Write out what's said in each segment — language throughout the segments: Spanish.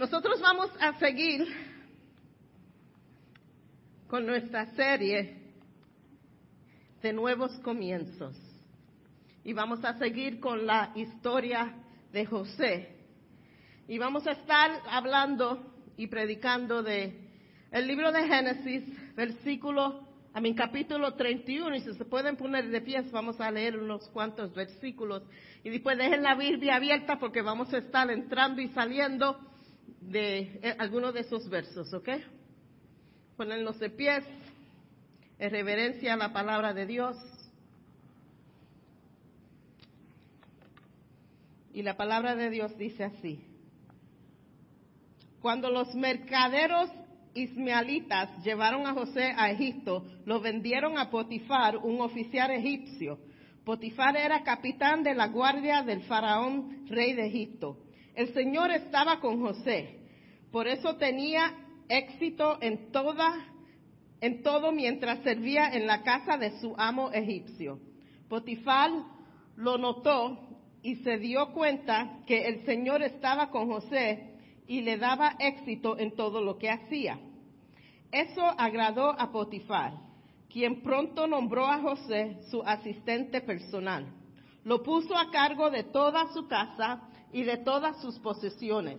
Nosotros vamos a seguir con nuestra serie de nuevos comienzos. Y vamos a seguir con la historia de José. Y vamos a estar hablando y predicando de el libro de Génesis, versículo, a mi capítulo 31, y si se pueden poner de pies, vamos a leer unos cuantos versículos. Y después dejen la Biblia abierta porque vamos a estar entrando y saliendo de eh, algunos de esos versos, ¿ok? Ponernos de pies en reverencia a la palabra de Dios. Y la palabra de Dios dice así. Cuando los mercaderos ismaelitas llevaron a José a Egipto, lo vendieron a Potifar, un oficial egipcio. Potifar era capitán de la guardia del faraón, rey de Egipto. El Señor estaba con José, por eso tenía éxito en toda en todo mientras servía en la casa de su amo egipcio. Potifar lo notó y se dio cuenta que el Señor estaba con José y le daba éxito en todo lo que hacía. Eso agradó a Potifar, quien pronto nombró a José su asistente personal. Lo puso a cargo de toda su casa y de todas sus posesiones.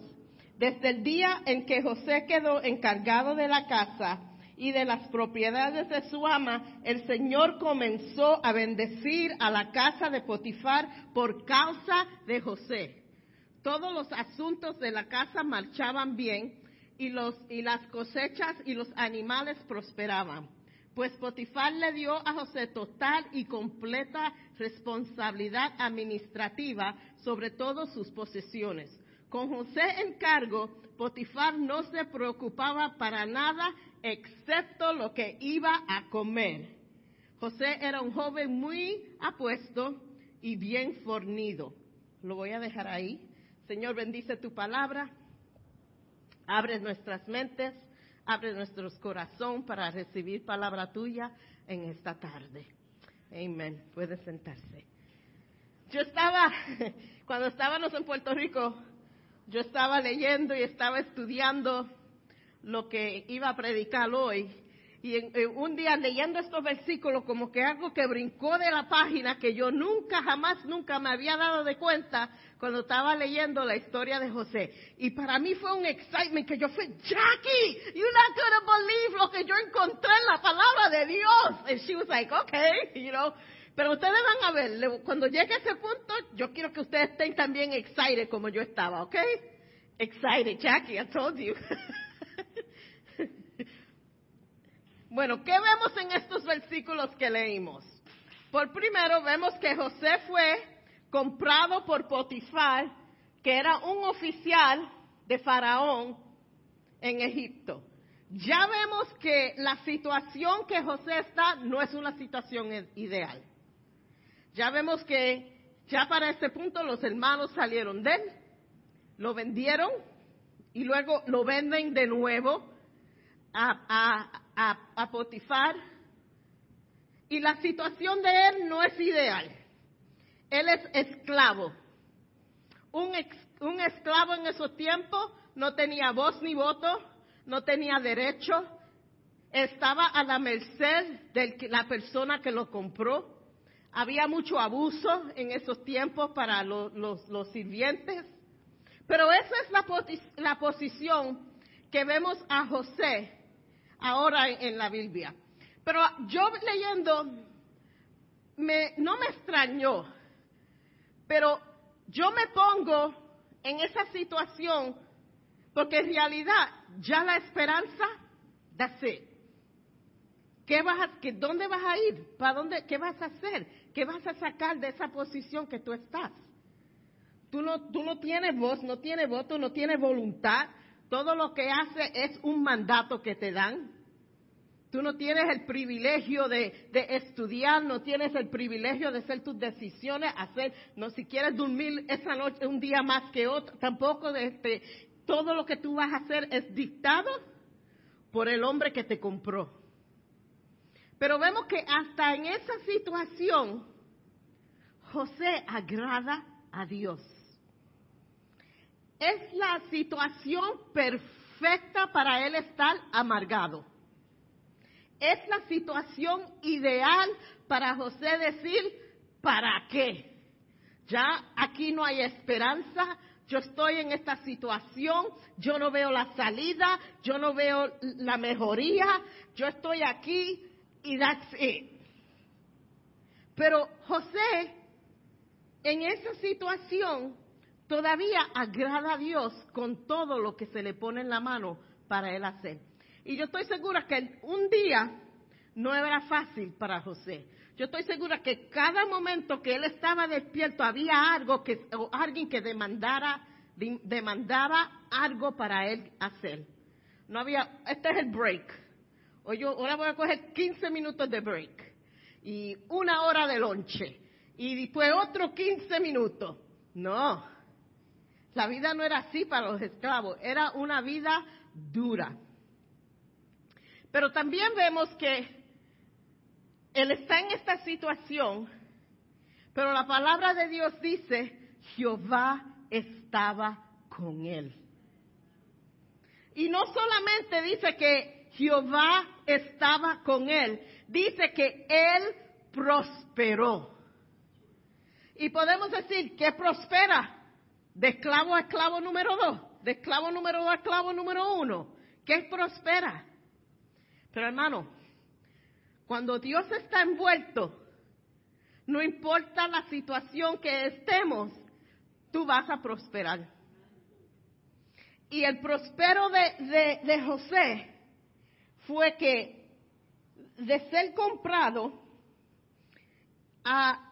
Desde el día en que José quedó encargado de la casa y de las propiedades de su ama, el Señor comenzó a bendecir a la casa de Potifar por causa de José. Todos los asuntos de la casa marchaban bien y, y las cosechas y los animales prosperaban. Pues Potifar le dio a José total y completa responsabilidad administrativa sobre todas sus posesiones. Con José en cargo, Potifar no se preocupaba para nada excepto lo que iba a comer. José era un joven muy apuesto y bien fornido. Lo voy a dejar ahí. Señor, bendice tu palabra. Abre nuestras mentes, abre nuestros corazones para recibir palabra tuya en esta tarde. Amén. Puede sentarse. Yo estaba, cuando estábamos en Puerto Rico, yo estaba leyendo y estaba estudiando lo que iba a predicar hoy. Y un día leyendo estos versículos, como que algo que brincó de la página que yo nunca, jamás, nunca me había dado de cuenta cuando estaba leyendo la historia de José. Y para mí fue un excitement que yo fui, Jackie, you're not gonna believe lo que yo encontré en la palabra de Dios. And she was like, okay, you know. Pero ustedes van a ver, cuando llegue a ese punto, yo quiero que ustedes estén también excited como yo estaba, ¿ok? Excited, Jackie, I told you. bueno, ¿qué vemos en estos versículos que leímos? Por primero, vemos que José fue comprado por Potifar, que era un oficial de Faraón en Egipto. Ya vemos que la situación que José está no es una situación ideal. Ya vemos que ya para este punto los hermanos salieron de él, lo vendieron y luego lo venden de nuevo a, a Potifar. Y la situación de él no es ideal. Él es esclavo. Un, un esclavo en esos tiempos no tenía voz ni voto, no tenía derecho, estaba a la merced de la persona que lo compró. Había mucho abuso en esos tiempos para los, los, sirvientes. Pero esa es la, la, posición que vemos a José ahora en, la Biblia. Pero yo leyendo, me, no me extrañó pero yo me pongo en esa situación porque en realidad ya la esperanza, that's it. ¿Qué vas a, que, ¿Dónde vas a ir? ¿Para dónde? ¿Qué vas a hacer? ¿Qué vas a sacar de esa posición que tú estás? Tú no, tú no tienes voz, no tienes voto, no tienes voluntad. Todo lo que hace es un mandato que te dan. Tú no tienes el privilegio de, estudiar, no tienes el privilegio de hacer tus decisiones, hacer, no si quieres dormir esa noche un día más que otro, tampoco de este, todo lo que tú vas a hacer es dictado por el hombre que te compró. Pero vemos que hasta en esa situación José agrada a Dios. es la situación perfecta para él estar amargado. Es la situación ideal para José decir, ¿para qué? Ya aquí no hay esperanza, yo estoy en esta situación, yo no veo la salida, yo no veo la mejoría, yo estoy aquí y that's it. Pero José, en esa situación, todavía agrada a Dios con todo lo que se le pone en la mano para él hacer. Y yo estoy segura que un día no era fácil para José. Yo estoy segura que cada momento que él estaba despierto había algo que, o alguien que demandara, demandaba algo para él hacer. No había, este es el break. O yo ahora voy a coger 15 minutos de break y una hora de lonche y después otros 15 minutos. No, la vida no era así para los esclavos, era una vida dura. Pero también vemos que él está en esta situación, pero la palabra de Dios dice, Jehová estaba con él. Y no solamente dice que Jehová estaba con él, dice que él prosperó. Y podemos decir que prospera de esclavo a esclavo número dos, de esclavo número dos a esclavo número uno, que prospera. Pero hermano, cuando Dios está envuelto, no importa la situación que estemos, tú vas a prosperar. Y el prospero de, de, José fue que de ser comprado a,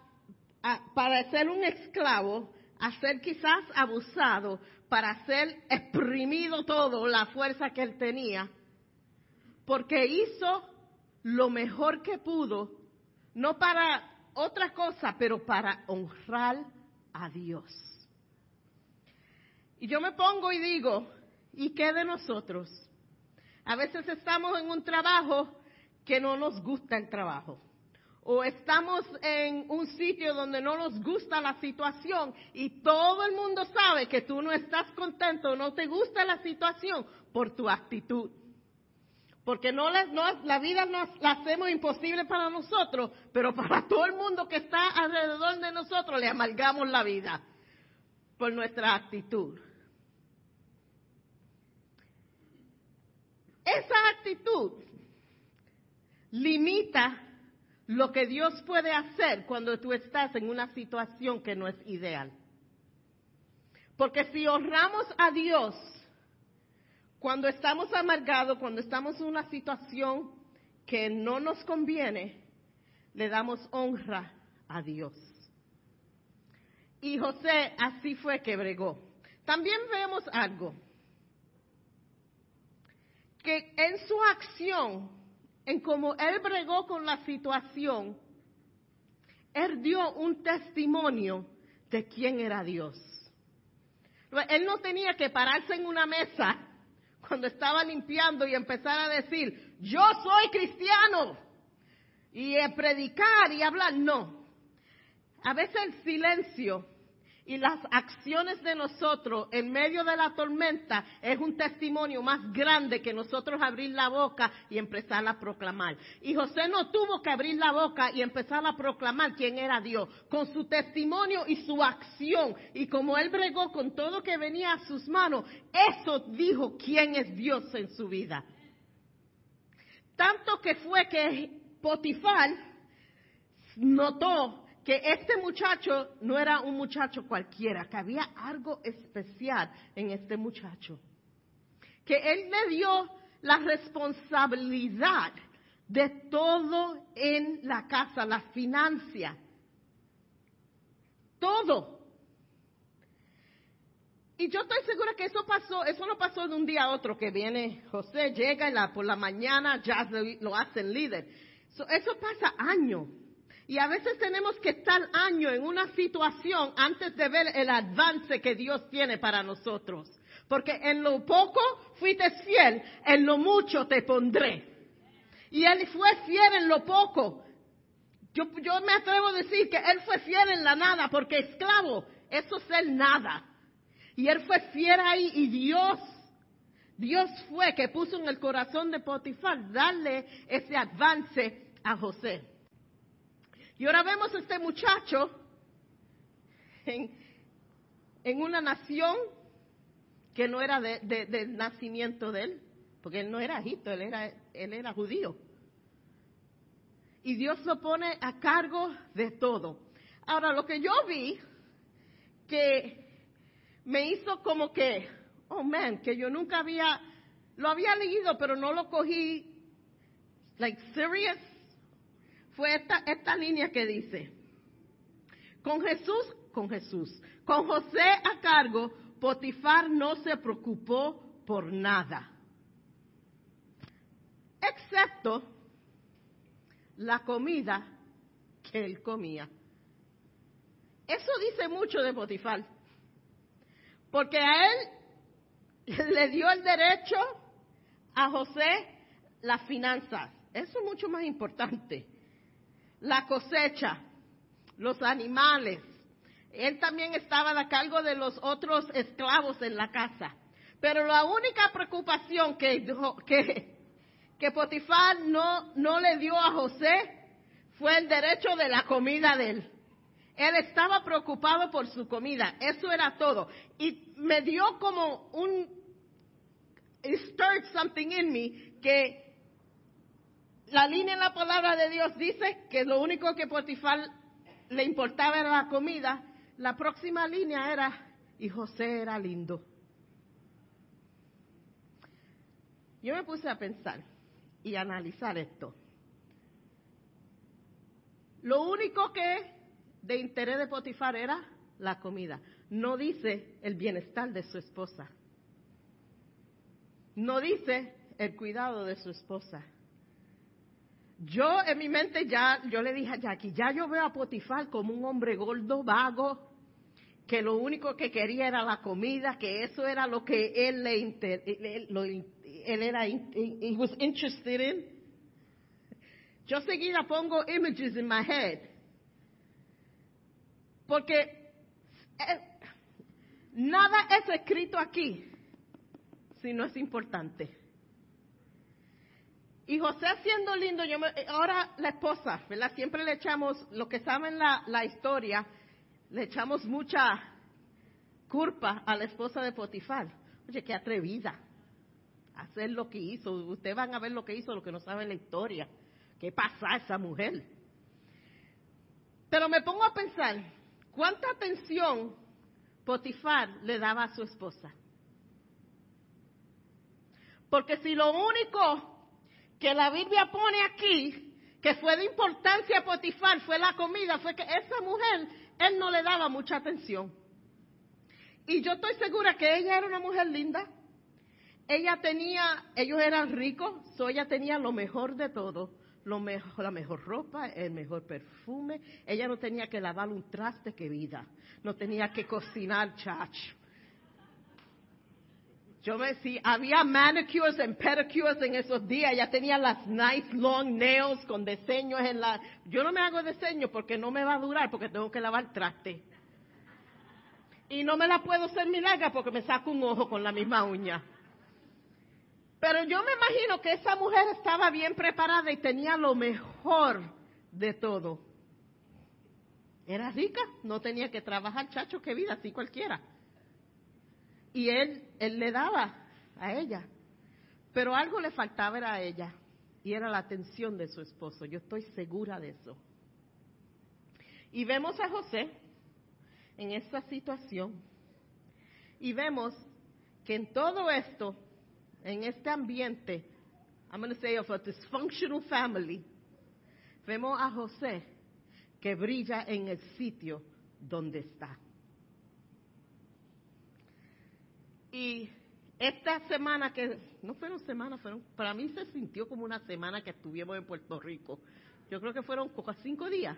para ser un esclavo, a ser quizás abusado, para ser exprimido todo, la fuerza que él tenía, porque hizo lo mejor que pudo, no para otra cosa, pero para honrar a Dios. Y yo me pongo y digo, ¿y qué de nosotros? A veces estamos en un trabajo que no nos gusta el trabajo o estamos en un sitio donde no nos gusta la situación y todo el mundo sabe que tú no estás contento, no te gusta la situación por tu actitud. Porque no, la vida nos, la hacemos imposible para nosotros, pero para todo el mundo que está alrededor de nosotros le amalgamos la vida por nuestra actitud. Esa actitud limita lo que Dios puede hacer cuando tú estás en una situación que no es ideal. Porque si honramos a Dios cuando estamos amargados, cuando estamos en una situación que no nos conviene, le damos honra a Dios. Y José así fue que bregó. También vemos algo, que en su acción en cómo él bregó con la situación, él dio un testimonio de quién era Dios. Él no tenía que pararse en una mesa cuando estaba limpiando y empezar a decir, yo soy cristiano, y predicar y hablar. No. A veces el silencio y las acciones de nosotros en medio de la tormenta es un testimonio más grande que nosotros abrir la boca y empezar a proclamar. Y José no tuvo que abrir la boca y empezar a proclamar quién era Dios, con su testimonio y su acción. Y como él bregó con todo que venía a sus manos, eso dijo quién es Dios en su vida. Tanto que fue que Potifar notó que este muchacho no era un muchacho cualquiera, que había algo especial en este muchacho. Que él le dio la responsabilidad de todo en la casa, la financia. Todo. Y yo estoy segura que eso pasó, eso no pasó de un día a otro, que viene José, llega y la, por la mañana ya lo hacen líder. eso pasa años. Y a veces tenemos que estar años en una situación antes de ver el avance que Dios tiene para nosotros. Porque en lo poco fuiste fiel, en lo mucho te pondré. Y Él fue fiel en lo poco. Yo, yo me atrevo a decir que Él fue fiel en la nada, porque esclavo, eso es el nada. Y él fue fiel ahí y Dios, Dios fue que puso en el corazón de Potifar darle ese avance a José. Y ahora vemos a este muchacho en, una nación que no era de, del nacimiento de él, porque él no era egipto, él era, él era judío. Y Dios lo pone a cargo de todo. Ahora, lo que yo vi, que me hizo como que, oh man, que yo nunca había, lo había leído, pero no lo cogí, like, serious, fue esta, esta línea que dice, con Jesús, con Jesús, con José a cargo, Potifar no se preocupó por nada, excepto la comida que él comía. Eso dice mucho de Potifar, porque a él le dio el derecho a José las finanzas. Eso es mucho más importante. La cosecha, los animales, él también estaba a cargo de los otros esclavos en la casa. Pero la única preocupación que, que, que Potifar no, no le dio a José fue el derecho de la comida de él. Él estaba preocupado por su comida. Eso era todo. Y me dio como un, stirred something in me, que la línea en la palabra de Dios dice que lo único que Potifar le importaba era la comida la próxima línea era, y José era lindo. Yo me puse a pensar y analizar esto. Lo único que de interés de Potifar era la comida. No dice el bienestar de su esposa. No dice el cuidado de su esposa. Yo en mi mente ya, yo le dije a Jackie, ya yo veo a Potifar como un hombre gordo, vago, que lo único que quería era la comida, que eso era lo que él le era he was interested in. Yo seguida pongo images in my head. Porque eh, nada es escrito aquí si no es importante. Y José siendo lindo, yo ahora la esposa, ¿verdad? Siempre le echamos, lo que saben la, la historia, le echamos mucha culpa a la esposa de Potifar. Oye, qué atrevida hacer lo que hizo. Ustedes van a ver lo que hizo, lo que no saben la historia. ¿Qué pasa a esa mujer? Pero me pongo a pensar, ¿cuánta atención Potifar le daba a su esposa? Porque si lo único que la Biblia pone aquí, que fue de importancia a Potifar, fue la comida, fue que esa mujer él no le daba mucha atención. Y yo estoy segura que ella era una mujer linda. Ella tenía, ellos eran ricos, so ella tenía lo mejor de todo. Lo mejor, la mejor ropa, el mejor perfume. Ella no tenía que lavar un traste que vida. No tenía que cocinar chach. Yo me decía, había manicures y pedicures en esos días. Ya tenía las nice long nails con diseños en la. Yo no me hago diseño porque no me va a durar porque tengo que lavar traste. Y no me la puedo hacer mi larga porque me saco un ojo con la misma uña. Pero yo me imagino que esa mujer estaba bien preparada y tenía lo mejor de todo. Era rica, no tenía que trabajar, chacho, qué vida, así cualquiera. Y él, él le daba a ella. Pero algo le faltaba era a ella. Y era la atención de su esposo. Yo estoy segura de eso. Y vemos a José en esta situación. Y vemos que en todo esto, en este ambiente, I'm going to say of a dysfunctional family, vemos a José que brilla en el sitio donde está. Y esta semana que, no fueron semanas, fueron, para mí se sintió como una semana que estuvimos en Puerto Rico. Yo creo que fueron cinco días.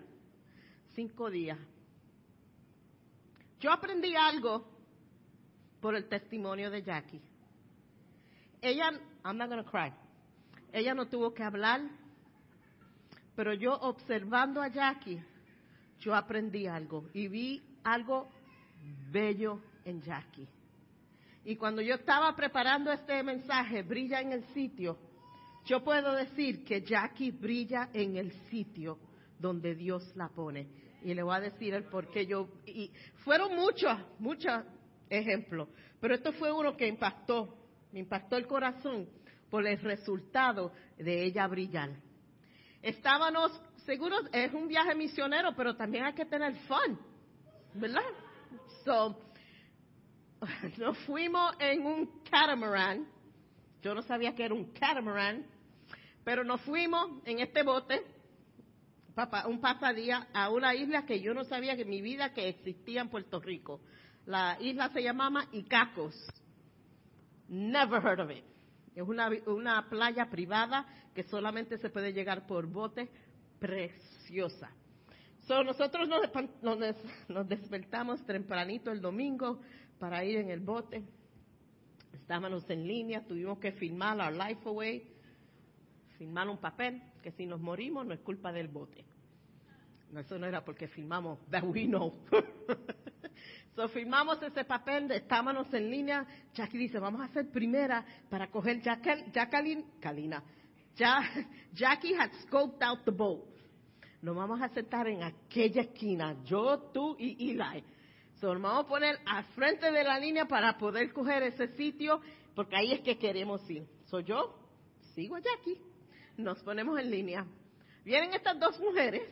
Cinco días. Yo aprendí algo por el testimonio de Jackie. Ella, I'm not gonna cry. Ella no tuvo que hablar, pero yo observando a Jackie, yo aprendí algo y vi algo bello en Jackie. Y cuando yo estaba preparando este mensaje, brilla en el sitio, yo puedo decir que Jackie brilla en el sitio donde Dios la pone. Y le voy a decir el por qué yo... Y fueron muchos, muchos ejemplos, pero esto fue uno que impactó, me impactó el corazón por el resultado de ella brillar. Estábamos seguros, es un viaje misionero, pero también hay que tener fun, ¿verdad? So, nos fuimos en un catamaran. Yo no sabía que era un catamaran, pero nos fuimos en este bote, un pasadía, a una isla que yo no sabía que en mi vida que existía en Puerto Rico. La isla se llamaba Icacos. Never heard of it. Es una, una playa privada que solamente se puede llegar por bote, preciosa. So, nosotros nos, nos, nos despertamos tempranito el domingo para ir en el bote. Estábamos en línea, tuvimos que firmar our life away, firmar un papel, que si nos morimos no es culpa del bote. No, eso no era porque firmamos, that we know. so, firmamos ese papel, estábamos en línea. Jackie dice, vamos a hacer primera para coger Jacqueline, Kalina. Jackie had scoped out the boat. Nos vamos a sentar en aquella esquina, yo, tú y Eli nos vamos a poner al frente de la línea para poder coger ese sitio, porque ahí es que queremos ir. Soy yo, sigo a Jackie, nos ponemos en línea. Vienen estas dos mujeres,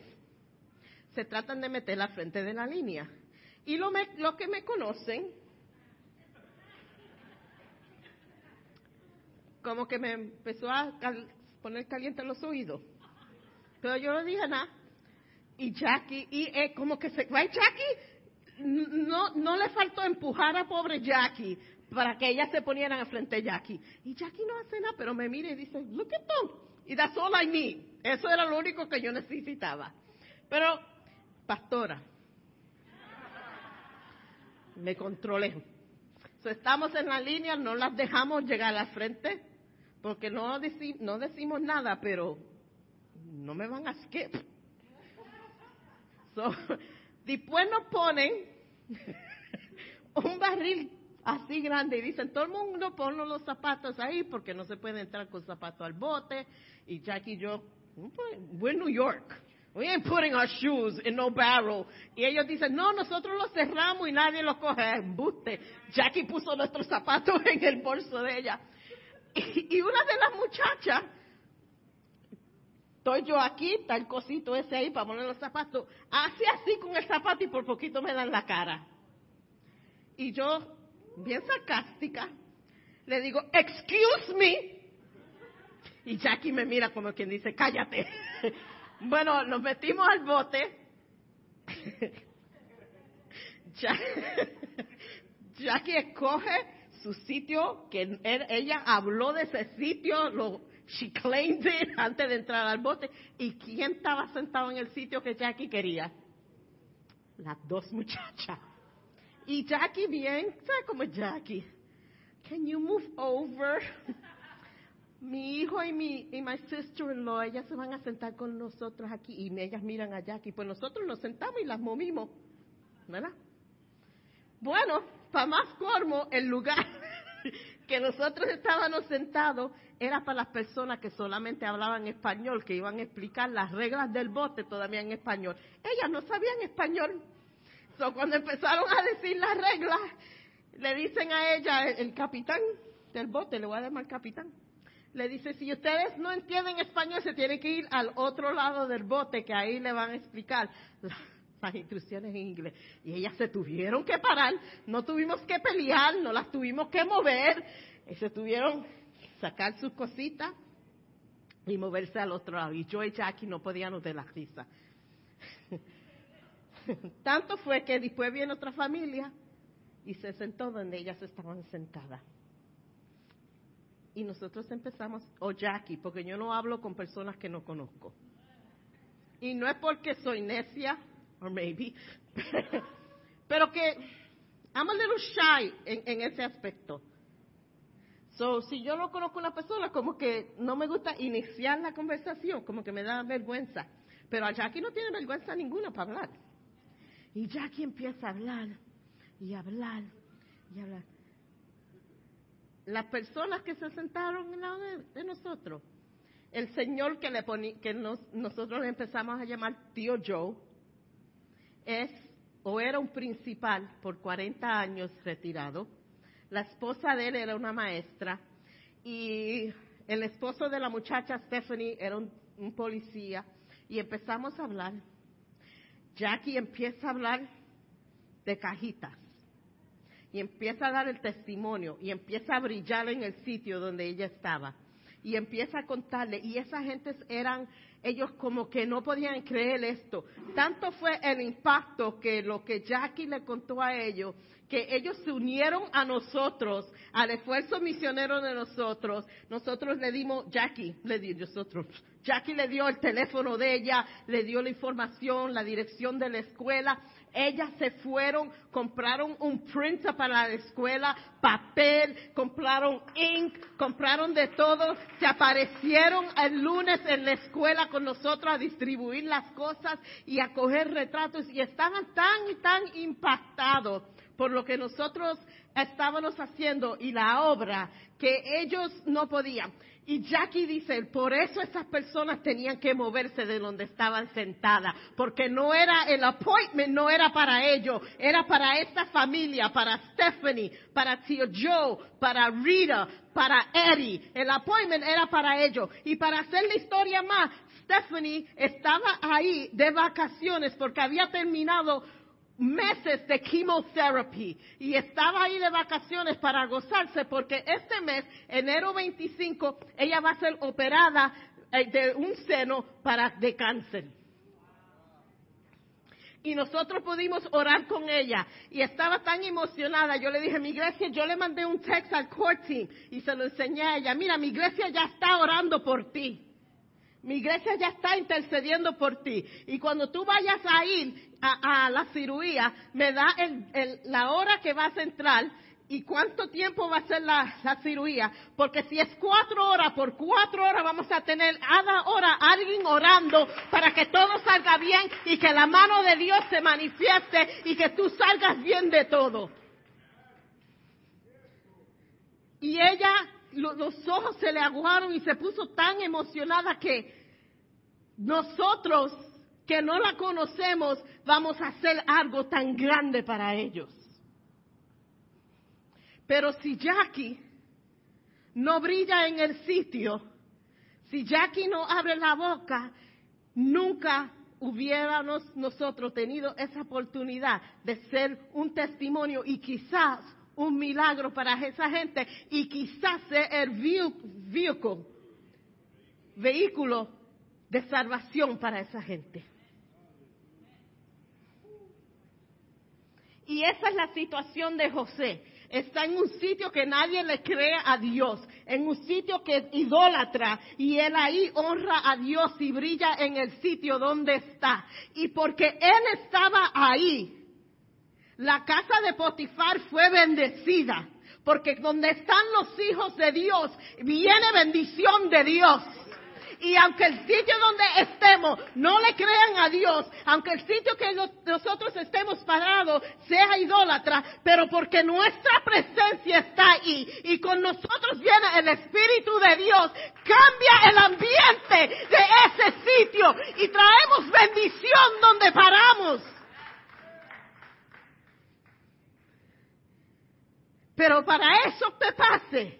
se tratan de meter al frente de la línea. Y lo, lo que me conocen, como que me empezó a poner caliente los oídos. Pero yo no dije nada. Y Jackie, y eh, como que se, va Jackie, no, no le faltó empujar a pobre Jackie para que ellas se ponieran al frente de Jackie. Y Jackie no hace nada, pero me mira y dice, look at them. Y that's all I need. Eso era lo único que yo necesitaba. Pero, pastora, me controlé. estamos en la línea, no las dejamos llegar al frente, porque no, no decimos nada, pero no me van a skip. So, después nos ponen un barril así grande y dicen, todo el mundo pone los zapatos ahí porque no se puede entrar con zapatos al bote. Y Jackie y yo, we're New York. We ain't putting our shoes in no barrel. Y ellos dicen, no, nosotros los cerramos y nadie los coge. Embuste. Jackie puso nuestros zapatos en el bolso de ella. Y una de las muchachas, estoy yo aquí, está el cosito ese ahí para poner los zapatos, hace así con el zapato y por poquito me dan la cara. Y yo, bien sarcástica, le digo, excuse me. Y Jackie me mira como quien dice, cállate. bueno, nos metimos al bote. Jackie escoge su sitio, que ella habló de ese sitio, lo, she claimed it antes de entrar al bote. ¿Y quién estaba sentado en el sitio que Jackie quería? Las dos muchachas. Y Jackie bien, ¿sabes cómo es Jackie? Can you move over? mi hijo y mi y my sister-in-law, ellas se van a sentar con nosotros aquí y ellas miran a Jackie. Pues nosotros nos sentamos y las movimos, ¿verdad? Bueno, para más cormo, el lugar que nosotros estábamos sentados era para las personas que solamente hablaban español, que iban a explicar las reglas del bote todavía en español. Ellas no sabían español cuando empezaron a decir las reglas, le dicen a ella, el, capitán del bote, le voy a llamar capitán, le dice, si ustedes no entienden español, se tienen que ir al otro lado del bote, que ahí le van a explicar las instrucciones en inglés. Y ellas se tuvieron que parar, no tuvimos que pelear, no las tuvimos que mover, y se tuvieron sacar sus cositas y moverse al otro lado. Y yo y Jackie no podíamos de la risa. Tanto fue que después viene otra familia y se sentó donde ellas estaban sentadas. Y nosotros empezamos, o Jackie, porque yo no hablo con personas que no conozco. Y no es porque soy necia, or maybe, pero que I'm a little shy en, ese aspecto. So, si yo no conozco a una persona, como que no me gusta iniciar la conversación, como que me da vergüenza. Pero a Jackie no tiene vergüenza ninguna para hablar. Y Jackie empieza a hablar y hablar y hablar. las personas que se sentaron en lado de, nosotros, el señor que, le que nosotros le empezamos a llamar tío Joe, es o era un principal por 40 años retirado, la esposa de él era una maestra y el esposo de la muchacha Stephanie era un policía. Y empezamos a hablar. Jackie empieza a hablar de cajitas y empieza a dar el testimonio y empieza a brillar en el sitio donde ella estaba y empieza a contarle y esa gente eran ellos como que no podían creer esto. Tanto fue el impacto que lo que Jackie le contó a ellos, que ellos se unieron a nosotros, al esfuerzo misionero de nosotros. Nosotros le dimos, Jackie le dio nosotros, Jackie le dio el teléfono de ella, le dio la información, la dirección de la escuela ellas se fueron, compraron un printer para la escuela, papel, compraron ink, compraron de todo, se aparecieron el lunes en la escuela con nosotros a distribuir las cosas y a coger retratos y estaban tan y tan impactados por lo que nosotros estábamos haciendo y la obra que ellos no podían. Y Jackie dice, por eso esas personas tenían que moverse de donde estaban sentadas, porque no era el appointment, no era para ellos, era para esta familia, para Stephanie, para tío Joe, para Rita, para Eddie. El appointment era para ellos. Y para hacer la historia más, Stephanie estaba ahí de vacaciones porque había terminado meses de chemotherapy y estaba ahí de vacaciones para gozarse porque este mes, enero 25, ella va a ser operada eh, de un seno para de cáncer. Y nosotros pudimos orar con ella y estaba tan emocionada. Yo le dije, mi iglesia, yo le mandé un text al court team y se lo enseñé a ella. Mira, mi iglesia ya está orando por ti. Mi iglesia ya está intercediendo por ti. Y cuando tú vayas a ir a, la cirugía, me da la hora que vas a entrar y cuánto tiempo va a ser la, la, cirugía. Porque si es cuatro horas, por cuatro horas vamos a tener cada hora alguien orando para que todo salga bien y que la mano de Dios se manifieste y que tú salgas bien de todo. Y ella los ojos se le aguaron y se puso tan emocionada que nosotros que no la conocemos vamos a hacer algo tan grande para ellos. Pero si Jackie no brilla en el sitio, si Jackie no abre la boca, nunca hubiéramos nosotros tenido esa oportunidad de ser un testimonio y quizás un milagro para esa gente y quizás ser el vehículo, vehículo de salvación para esa gente. Y esa es la situación de José. Está en un sitio que nadie le cree a Dios, en un sitio que es idólatra y él ahí honra a Dios y brilla en el sitio donde está. Y porque él estaba ahí, la casa de Potifar fue bendecida, porque donde están los hijos de Dios, viene bendición de Dios. Y aunque el sitio donde estemos no le crean a Dios, aunque el sitio que nosotros estemos parados sea idólatra, pero porque nuestra presencia está ahí y con nosotros viene el Espíritu de Dios, cambia el ambiente de ese sitio y traemos bendición donde paramos. Pero para eso te pase,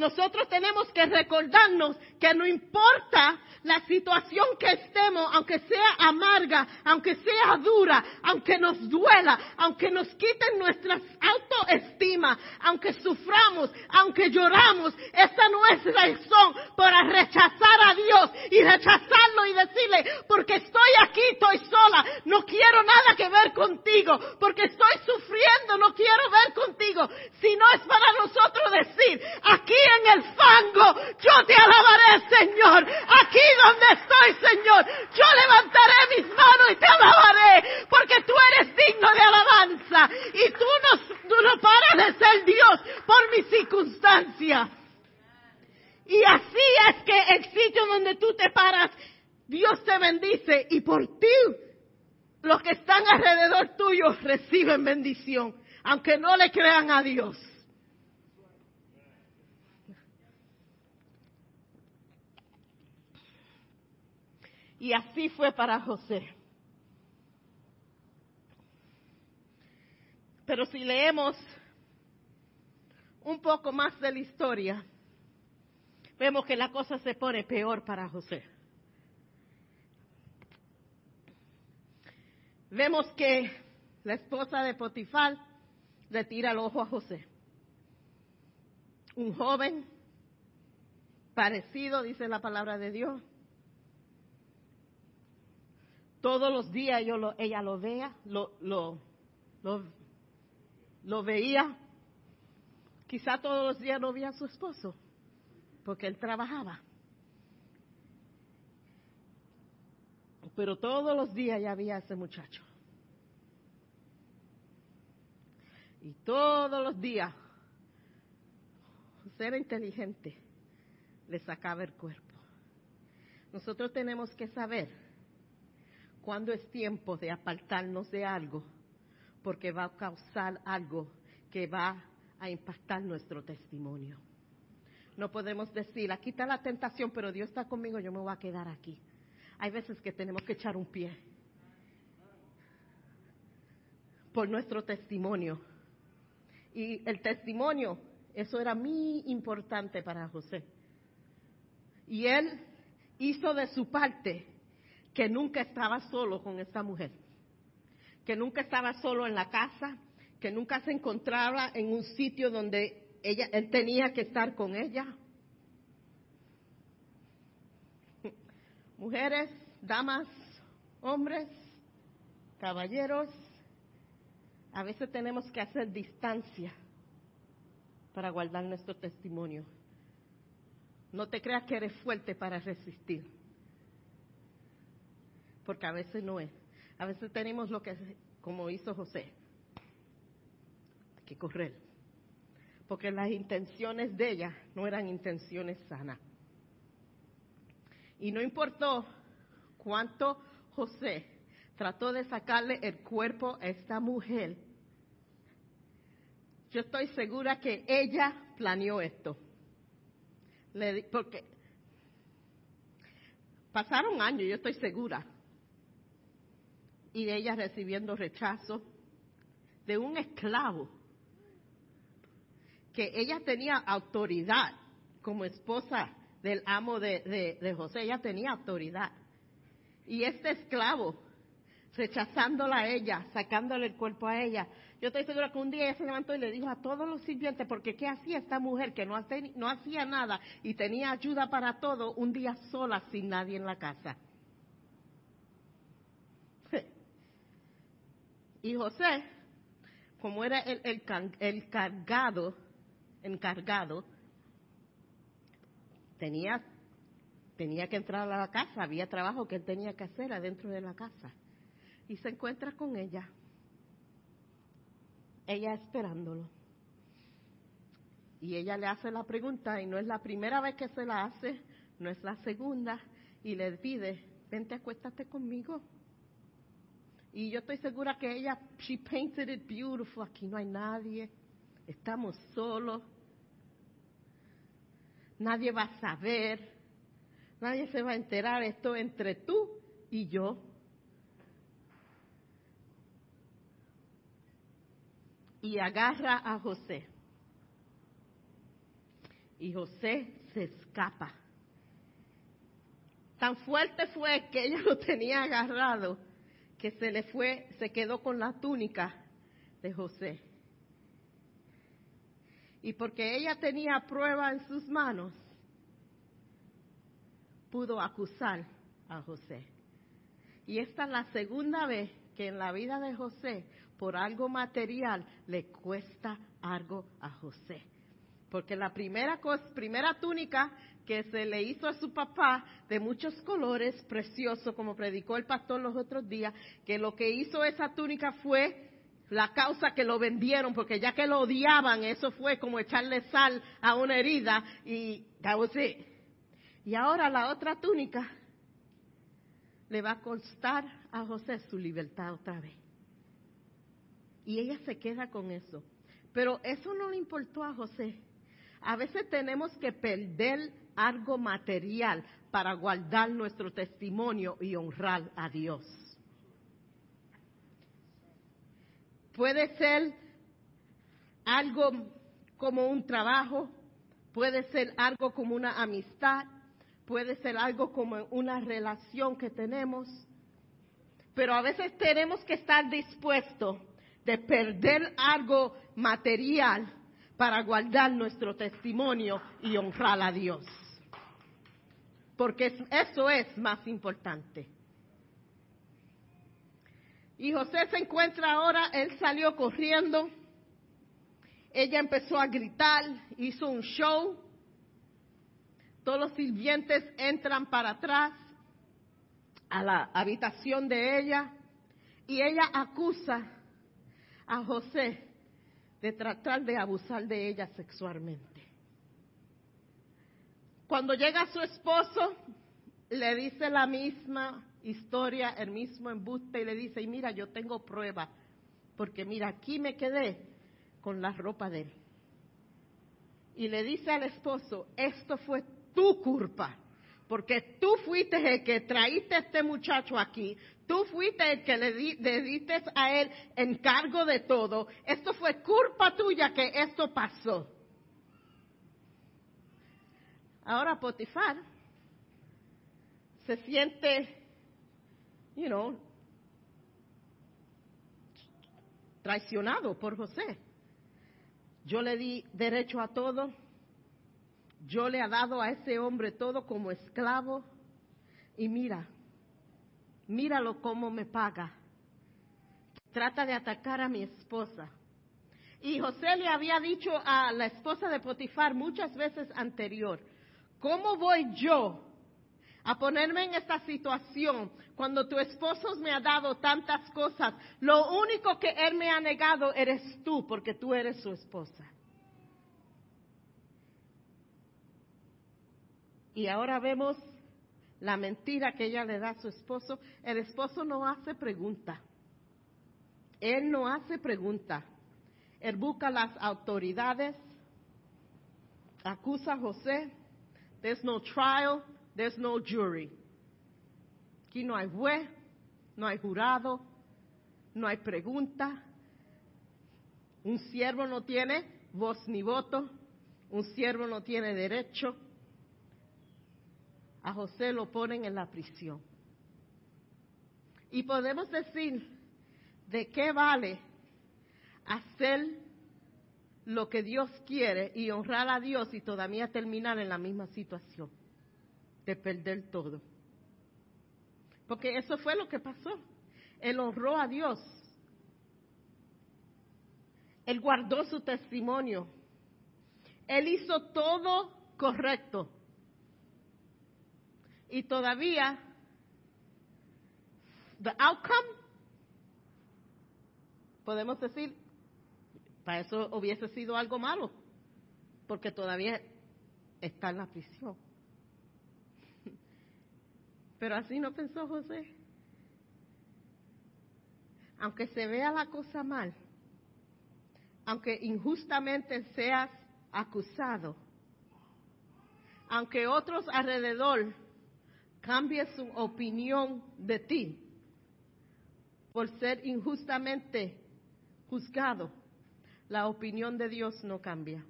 nosotros tenemos que recordarnos que no importa la situación que estemos, aunque sea amarga, aunque sea dura, aunque nos duela, aunque nos quiten nuestra autoestima, aunque suframos, aunque lloramos, esa no es razón para rechazar a Dios y rechazarlo y decirle, porque estoy aquí, estoy sola, no quiero nada que ver contigo, porque estoy sufriendo, no quiero ver contigo, si no es para nosotros decir, aquí en el fango, yo te alabaré, Señor, aquí donde estoy, Señor. Yo levantaré mis manos y te alabaré, porque tú eres digno de alabanza. Y tú no, no paras de ser Dios por mis circunstancias. Y así es que el sitio donde tú te paras, Dios te bendice y por ti los que están alrededor tuyo reciben bendición, aunque no le crean a Dios. Y así fue para José. Pero si leemos un poco más de la historia, vemos que la cosa se pone peor para José. Vemos que la esposa de Potifar le tira el ojo a José. Un joven parecido, dice la palabra de Dios. Todos los días yo lo, ella lo vea, lo, veía. Quizá todos los días no veía a su esposo, porque él trabajaba. Pero todos los días ya había ese muchacho. Y todos los días, era inteligente, le sacaba el cuerpo. Nosotros tenemos que saber cuándo es tiempo de apartarnos de algo, porque va a causar algo que va a impactar nuestro testimonio. No podemos decir, aquí está la tentación, pero Dios está conmigo, yo me voy a quedar aquí. Hay veces que tenemos que echar un pie por nuestro testimonio. Y el testimonio, eso era muy importante para José. Y él hizo de su parte que nunca estaba solo con esta mujer, que nunca estaba solo en la casa, que nunca se encontraba en un sitio donde ella, él tenía que estar con ella. Mujeres, damas, hombres, caballeros, a veces tenemos que hacer distancia para guardar nuestro testimonio. No te creas que eres fuerte para resistir, porque a veces no es. A veces tenemos lo que, como hizo José, que correr, porque las intenciones de ella no eran intenciones sanas. Y no importó cuánto José trató de sacarle el cuerpo a esta mujer, yo estoy segura que ella planeó esto. porque pasaron años, yo estoy segura, y ella recibiendo rechazo de un esclavo, que ella tenía autoridad como esposa del amo de, José, ella tenía autoridad. Y este esclavo rechazándola a ella, sacándole el cuerpo a ella. Yo estoy segura que un día ella se levantó y le dijo a todos los sirvientes, porque ¿qué hacía esta mujer que no hacía nada y tenía ayuda para todo, un día sola sin nadie en la casa? Y José, como era el, el, el cargado, encargado, tenía, tenía que entrar a la casa, había trabajo que él tenía que hacer adentro de la casa y se encuentra con ella. Ella esperándolo. Y ella le hace la pregunta y no es la primera vez que se la hace, no es la segunda, y le pide, vente, acuéstate conmigo. Y yo estoy segura que ella, she painted it beautiful, aquí no hay nadie, estamos solos, nadie va a saber, nadie se va a enterar, esto entre tú y yo. y agarra a José. Y José se escapa. Tan fuerte fue que ella lo tenía agarrado que se le fue, se quedó con la túnica de José. Y porque ella tenía prueba en sus manos, pudo acusar a José. Y esta es la segunda vez que en la vida de José por algo material le cuesta algo a José. Porque la primera, cosa, primera túnica que se le hizo a su papá de muchos colores, precioso, como predicó el pastor los otros días, que lo que hizo esa túnica fue la causa que lo vendieron, porque ya que lo odiaban, eso fue como echarle sal a una herida y Y ahora la otra túnica le va a costar a José su libertad otra vez. Y ella se queda con eso. Pero eso no le importó a José. A veces tenemos que perder algo material para guardar nuestro testimonio y honrar a Dios. Puede ser algo como un trabajo, puede ser algo como una amistad, puede ser algo como una relación que tenemos, pero a veces tenemos que estar dispuestos de perder algo material para guardar nuestro testimonio y honrar a Dios. Porque eso es más importante. Y José se encuentra ahora, él salió corriendo, ella empezó a gritar, hizo un show, todos los sirvientes entran para atrás a la habitación de ella y ella acusa a José de tratar de abusar de ella sexualmente. Cuando llega su esposo, le dice la misma historia, el mismo embuste y le dice, y mira, yo tengo prueba, porque mira, aquí me quedé con la ropa de él. Y le dice al esposo, esto fue tu culpa, porque tú fuiste el que traíste a este muchacho aquí, tú fuiste el que le, diste a él encargo de todo, esto fue culpa tuya que esto pasó. Ahora Potifar se siente, you know, traicionado por José. Yo le di derecho a todo, yo le he dado a ese hombre todo como esclavo y mira, míralo cómo me paga. Trata de atacar a mi esposa. Y José le había dicho a la esposa de Potifar muchas veces anterior, ¿cómo voy yo a ponerme en esta situación cuando tu esposo me ha dado tantas cosas? Lo único que él me ha negado eres tú, porque tú eres su esposa. Y ahora vemos la mentira que ella le da a su esposo. El esposo no hace pregunta. Él no hace pregunta. Él busca las autoridades, acusa a José. There's no trial, there's no jury. Aquí no hay juez, no hay jurado, no hay pregunta. Un siervo no tiene voz ni voto, un siervo no tiene derecho a José lo ponen en la prisión. Y podemos decir, ¿de qué vale hacer lo que Dios quiere y honrar a Dios y todavía terminar en la misma situación de perder todo? Porque eso fue lo que pasó. Él honró a Dios. Él guardó su testimonio. Él hizo todo correcto y todavía the outcome podemos decir para eso hubiese sido algo malo porque todavía está en la prisión. Pero así no pensó José. Aunque se vea la cosa mal aunque injustamente seas acusado aunque otros alrededor cambie su opinión de ti por ser injustamente juzgado, la opinión de Dios no cambia.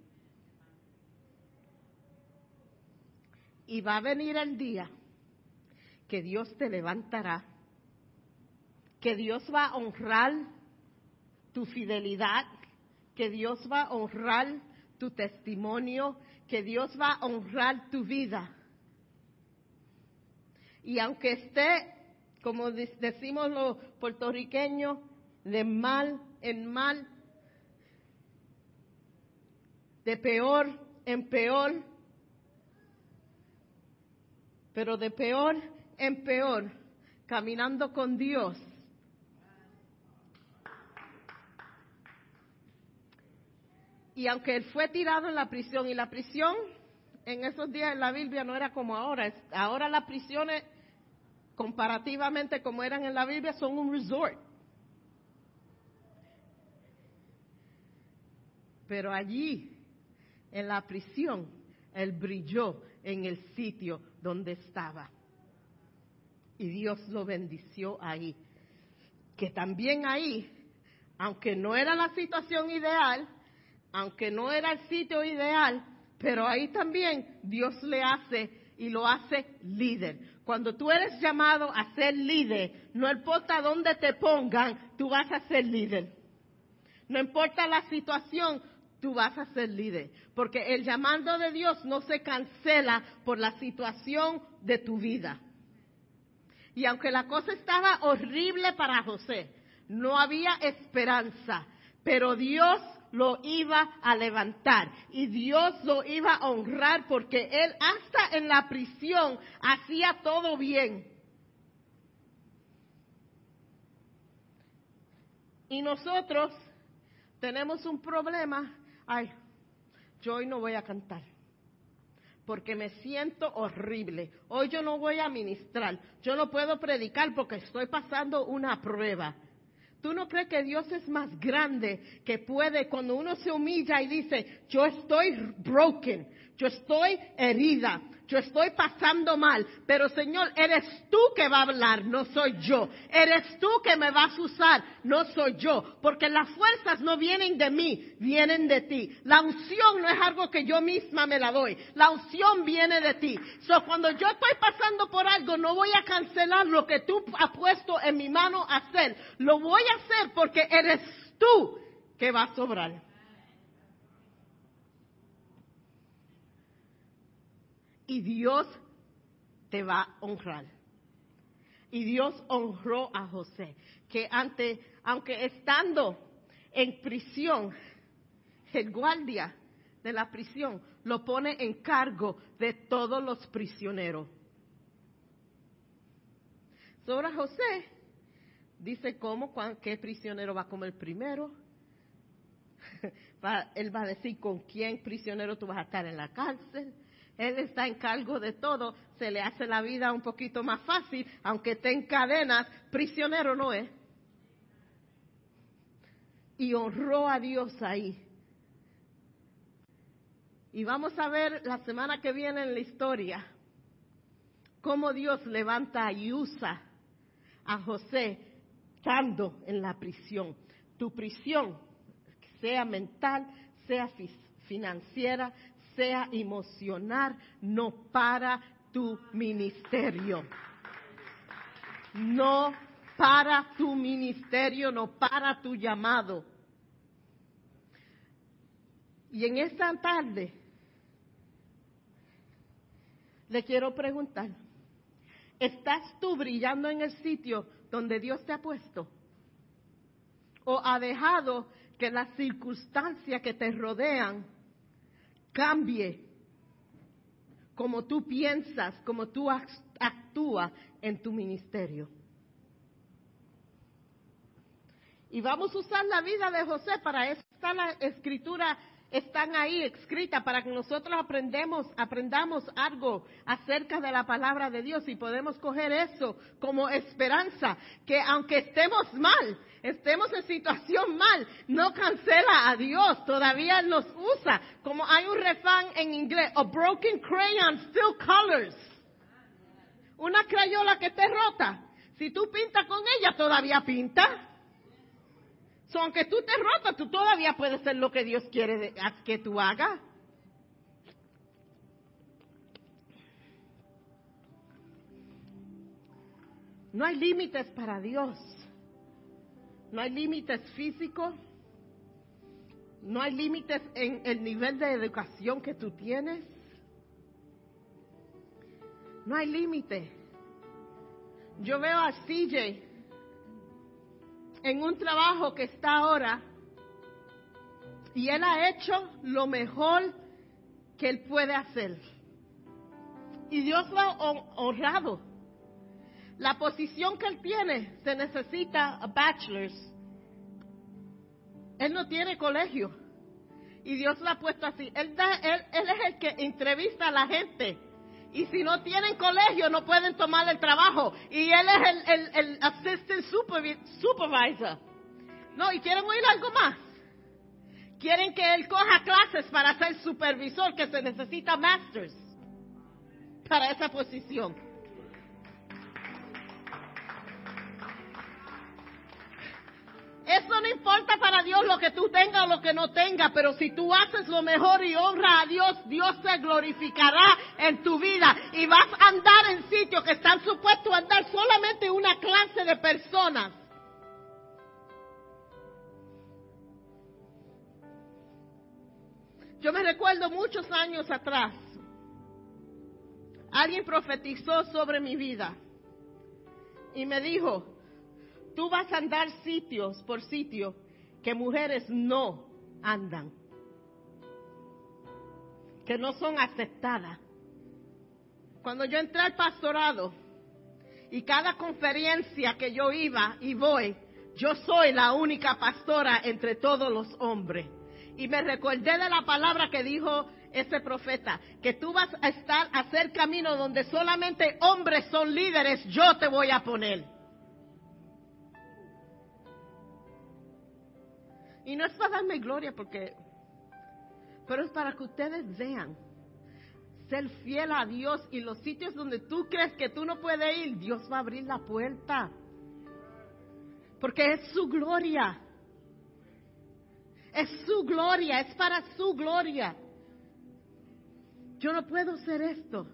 Y va a venir el día que Dios te levantará, que Dios va a honrar tu fidelidad, que Dios va a honrar tu testimonio, que Dios va a honrar tu vida y aunque esté, como decimos los puertorriqueños, de mal en mal, de peor en peor, pero de peor en peor, caminando con Dios. Y aunque él fue tirado en la prisión, y la prisión en esos días en la Biblia no era como ahora. Ahora las prisiones, comparativamente como eran en la Biblia, son un resort. Pero allí en la prisión, Él brilló en el sitio donde estaba. Y Dios lo bendició ahí. Que también ahí, aunque no era la situación ideal, aunque no era el sitio ideal, pero ahí también Dios le hace y lo hace líder. Cuando tú eres llamado a ser líder, no importa dónde te pongan, tú vas a ser líder. No importa la situación, tú vas a ser líder. Porque el llamado de Dios no se cancela por la situación de tu vida. Y aunque la cosa estaba horrible para José, no había esperanza, pero Dios lo iba a levantar y Dios lo iba a honrar porque él hasta en la prisión hacía todo bien. Y nosotros tenemos un problema. Ay, yo hoy no voy a cantar porque me siento horrible. Hoy yo no voy a ministrar. Yo no puedo predicar porque estoy pasando una prueba. ¿Tú no crees que Dios es más grande que puede cuando uno se humilla y dice, yo estoy broken, yo estoy herida, yo estoy pasando mal, pero Señor, eres tú que va a hablar, no soy yo. Eres tú que me vas a usar, no soy yo. Porque las fuerzas no vienen de mí, vienen de ti. La unción no es algo que yo misma me la doy. La unción viene de ti. So, cuando yo estoy pasando por algo, no voy a cancelar lo que tú has puesto en mi mano hacer. Lo voy a hacer porque eres tú que va a sobrar. Y Dios te va a honrar. Y Dios honró a José, que ante, aunque estando en prisión, el guardia de la prisión lo pone en cargo de todos los prisioneros. Sobre José, dice cómo, qué prisionero va a comer primero. él va a decir con quién prisionero tú vas a estar en la cárcel él está en cargo de todo, se le hace la vida un poquito más fácil, aunque esté en cadenas, prisionero no es. Y honró a Dios ahí. Y vamos a ver la semana que viene en la historia cómo Dios levanta y usa a José estando en la prisión. Tu prisión, sea mental, sea financiera, sea emocionar, no para tu ministerio. No para tu ministerio, no para tu llamado. Y en esta tarde le quiero preguntar, ¿estás tú brillando en el sitio donde Dios te ha puesto? ¿O ha dejado que las circunstancias que te rodean cambie como tú piensas, como tú actúas en tu ministerio. Y vamos a usar la vida de José para está la escritura están ahí escritas para que nosotros aprendemos, aprendamos algo acerca de la palabra de Dios y podemos coger eso como esperanza, que aunque estemos mal, estemos en situación mal, no cancela a Dios, todavía nos usa, como hay un refán en inglés, a broken crayon still colors. Una crayola que te rota, si tú pintas con ella, todavía pinta. So, aunque tú te rotas, tú todavía puedes ser lo que Dios quiere que tú hagas. No hay límites para Dios. No hay límites físicos. No hay límites en el nivel de educación que tú tienes. No hay límite. Yo veo a CJ en un trabajo que está ahora y él ha hecho lo mejor que él puede hacer. Y Dios lo ha honrado. La posición que él tiene se necesita a bachelor's. Él no tiene colegio. Y Dios lo ha puesto así. Él, él, él es el que entrevista a la gente y si no tienen colegio no pueden tomar el trabajo. Y él es el, el, el assistant supervisor. No, y quieren oír algo más. Quieren que él coja clases para ser supervisor, que se necesita masters para esa posición. Eso no importa para Dios lo que tú tengas o lo que no tengas, pero si tú haces lo mejor y honra a Dios, Dios se glorificará en tu vida y vas a andar en sitios que están supuestos a andar solamente una clase de personas. Yo me recuerdo muchos años atrás, alguien profetizó sobre mi vida y me dijo, tú vas a andar sitios por sitio que mujeres no andan, que no son aceptadas. Cuando yo entré al pastorado y cada conferencia que yo iba y voy, yo soy la única pastora entre todos los hombres. Y me recordé de la palabra que dijo ese profeta, que tú vas a estar a hacer camino donde solamente hombres son líderes, yo te voy a poner. Y no es para darme gloria porque, pero es para que ustedes vean ser fiel a Dios y los sitios donde tú crees que tú no puedes ir, Dios va a abrir la puerta. Porque es su gloria. Es su gloria, es para su gloria. Yo no puedo hacer esto.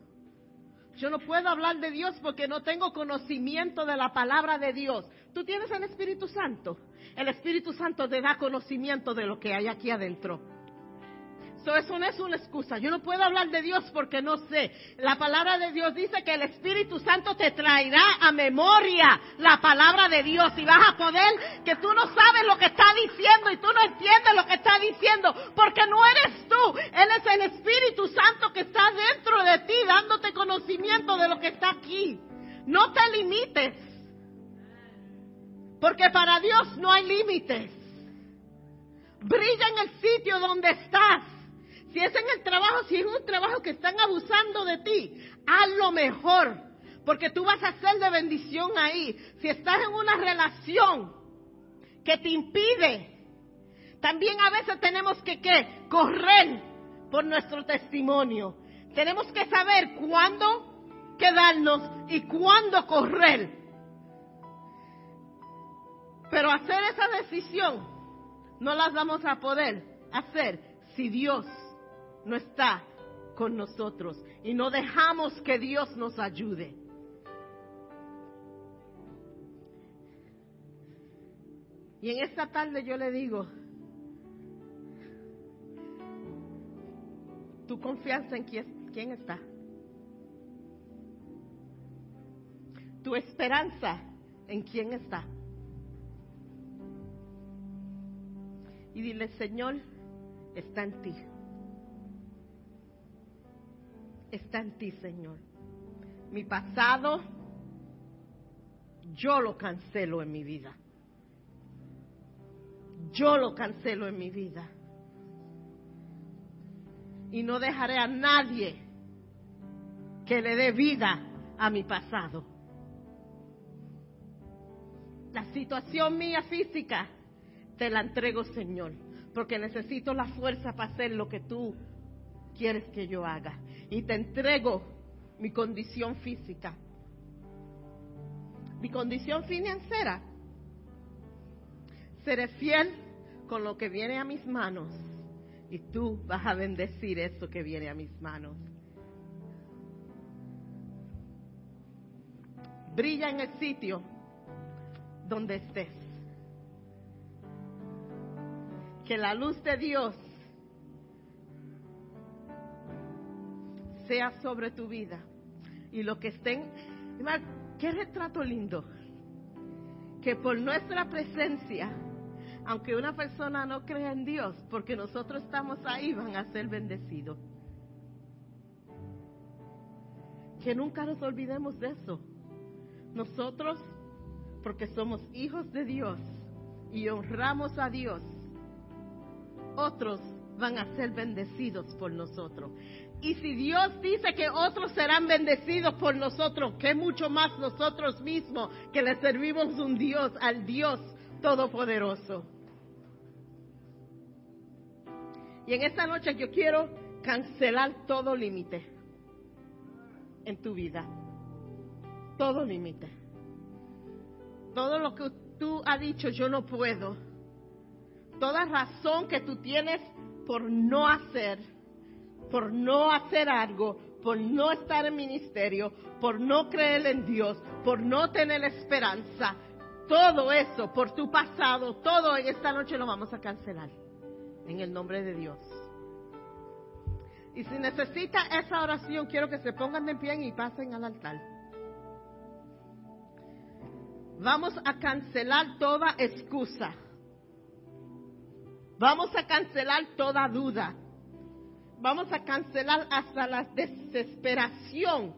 Yo no puedo hablar de Dios porque no tengo conocimiento de la palabra de Dios. Tú tienes el Espíritu Santo. El Espíritu Santo te da conocimiento de lo que hay aquí adentro eso no es una excusa. Yo no puedo hablar de Dios porque no sé. La palabra de Dios dice que el Espíritu Santo te traerá a memoria la palabra de Dios y vas a poder que tú no sabes lo que está diciendo y tú no entiendes lo que está diciendo porque no eres tú. Él es el Espíritu Santo que está dentro de ti dándote conocimiento de lo que está aquí. No te limites. Porque para Dios no hay límites. Brilla en el sitio donde estás. Si es en el trabajo, si es un trabajo que están abusando de ti, hazlo mejor. Porque tú vas a ser de bendición ahí. Si estás en una relación que te impide, también a veces tenemos que correr por nuestro testimonio. Tenemos que saber cuándo quedarnos y cuándo correr. Pero hacer esa decisión no las vamos a poder hacer si Dios no está con nosotros y no dejamos que Dios nos ayude. Y en esta tarde yo le digo, tu confianza en quién, quién está. Tu esperanza en quién está. Y dile, Señor, está en ti está en ti, Señor. Mi pasado, yo lo cancelo en mi vida. Yo lo cancelo en mi vida. Y no dejaré a nadie que le dé vida a mi pasado. La situación mía física te la entrego, Señor, porque necesito la fuerza para hacer lo que tú quieres que yo haga y te entrego mi condición física, mi condición financiera. Seré fiel con lo que viene a mis manos y tú vas a bendecir eso que viene a mis manos. Brilla en el sitio donde estés. Que la luz de Dios sea sobre tu vida. Y lo que estén, qué retrato lindo. Que por nuestra presencia, aunque una persona no crea en Dios, porque nosotros estamos ahí, van a ser bendecidos. Que nunca nos olvidemos de eso. Nosotros, porque somos hijos de Dios y honramos a Dios, otros van a ser bendecidos por nosotros. Y si Dios dice que otros serán bendecidos por nosotros, ¿qué mucho más nosotros mismos que le servimos un Dios, al Dios Todopoderoso. Y en esta noche yo quiero cancelar todo límite en tu vida. Todo límite. Todo lo que tú has dicho, yo no puedo. Toda razón que tú tienes por no hacer, por no hacer algo, por no estar en ministerio, por no creer en Dios, por no tener esperanza, todo eso por tu pasado, todo en esta noche lo vamos a cancelar. En el nombre de Dios. Y si necesita esa oración, quiero que se pongan de pie y pasen al altar. Vamos a cancelar toda excusa. Vamos a cancelar toda duda. Vamos a cancelar hasta la desesperación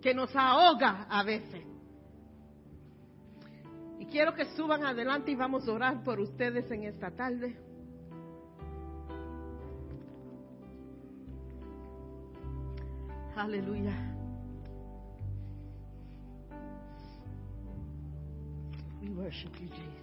que nos ahoga a veces. Y quiero que suban adelante y vamos a orar por ustedes en esta tarde. Aleluya. We worship you, Jesus.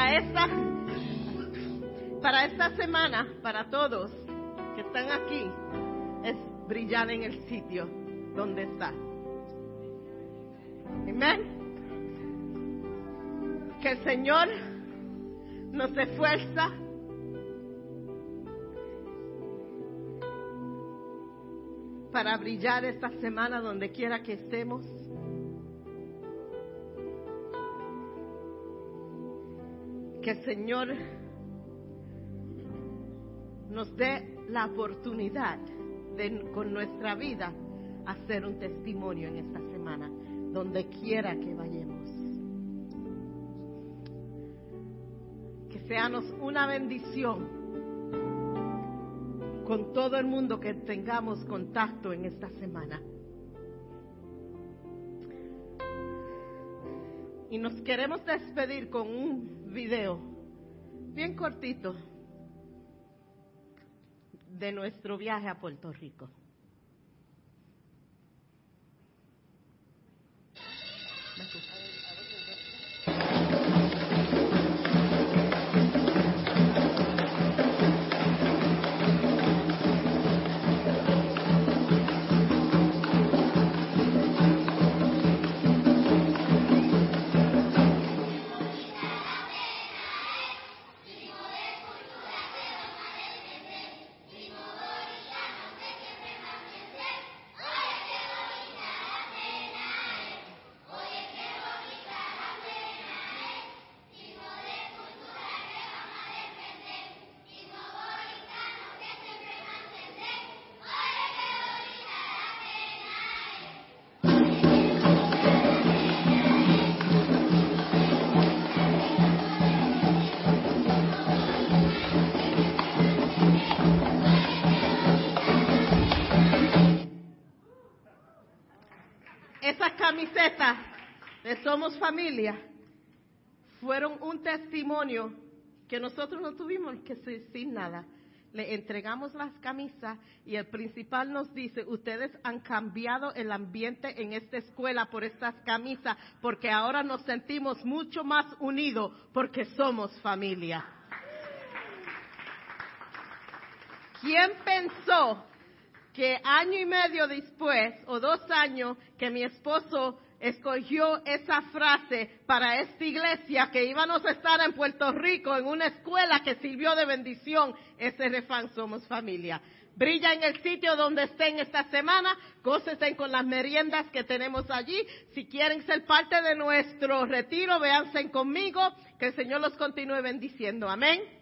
Para esta, para esta semana, para todos que están aquí, es brillar en el sitio donde está. Amén. Que el Señor nos esfuerza para brillar esta semana donde quiera que estemos. Que el Señor nos dé la oportunidad con nuestra vida hacer un testimonio en esta semana, donde quiera que vayamos. Que seamos una bendición con todo el mundo que tengamos contacto en esta semana. Y nos queremos despedir con un video bien cortito de nuestro viaje a Puerto Rico. Camisetas de Somos Familia fueron un testimonio que nosotros no tuvimos que decir nada. Le entregamos las camisas y el principal nos dice, ustedes han cambiado el ambiente en esta escuela por estas camisas, porque ahora nos sentimos mucho más unidos porque somos familia. ¿Quién pensó que año y medio después, o dos años, que mi esposo escogió esa frase para esta iglesia, que íbamos a estar en Puerto Rico, en una escuela que sirvió de bendición, ese refán somos familia. Brilla en el sitio donde estén esta semana, gócesen con las meriendas que tenemos allí. Si quieren ser parte de nuestro retiro, véanse conmigo, que el Señor los continúe bendiciendo. Amén.